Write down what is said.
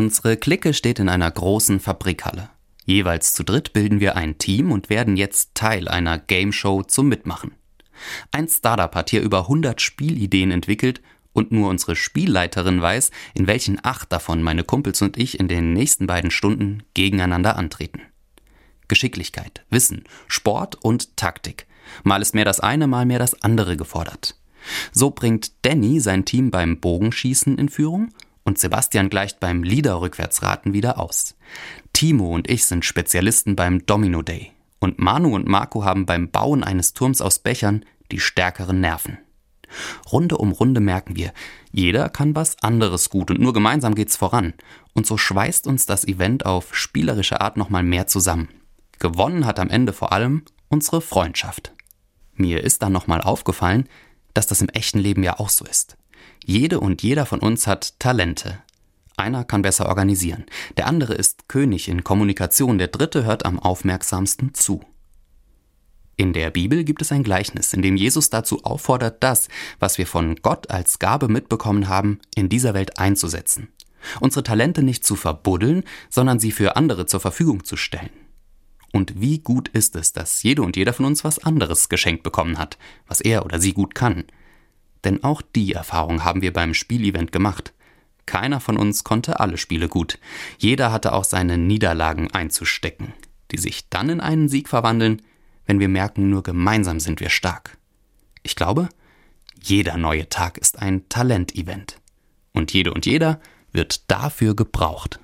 Unsere Clique steht in einer großen Fabrikhalle. Jeweils zu dritt bilden wir ein Team und werden jetzt Teil einer Game Show zum Mitmachen. Ein Startup hat hier über 100 Spielideen entwickelt und nur unsere Spielleiterin weiß, in welchen acht davon meine Kumpels und ich in den nächsten beiden Stunden gegeneinander antreten. Geschicklichkeit, Wissen, Sport und Taktik. Mal ist mehr das eine, mal mehr das andere gefordert. So bringt Danny sein Team beim Bogenschießen in Führung und Sebastian gleicht beim Liederrückwärtsraten wieder aus. Timo und ich sind Spezialisten beim Domino Day und Manu und Marco haben beim Bauen eines Turms aus Bechern die stärkeren Nerven. Runde um Runde merken wir, jeder kann was anderes gut und nur gemeinsam geht's voran. Und so schweißt uns das Event auf spielerische Art nochmal mehr zusammen. Gewonnen hat am Ende vor allem unsere Freundschaft. Mir ist dann nochmal aufgefallen, dass das im echten Leben ja auch so ist. Jede und jeder von uns hat Talente. Einer kann besser organisieren, der andere ist König in Kommunikation, der dritte hört am aufmerksamsten zu. In der Bibel gibt es ein Gleichnis, in dem Jesus dazu auffordert, das, was wir von Gott als Gabe mitbekommen haben, in dieser Welt einzusetzen. Unsere Talente nicht zu verbuddeln, sondern sie für andere zur Verfügung zu stellen. Und wie gut ist es, dass jede und jeder von uns was anderes geschenkt bekommen hat, was er oder sie gut kann. Denn auch die Erfahrung haben wir beim Spielevent gemacht. Keiner von uns konnte alle Spiele gut. Jeder hatte auch seine Niederlagen einzustecken, die sich dann in einen Sieg verwandeln, wenn wir merken, nur gemeinsam sind wir stark. Ich glaube, jeder neue Tag ist ein Talentevent. Und jede und jeder wird dafür gebraucht.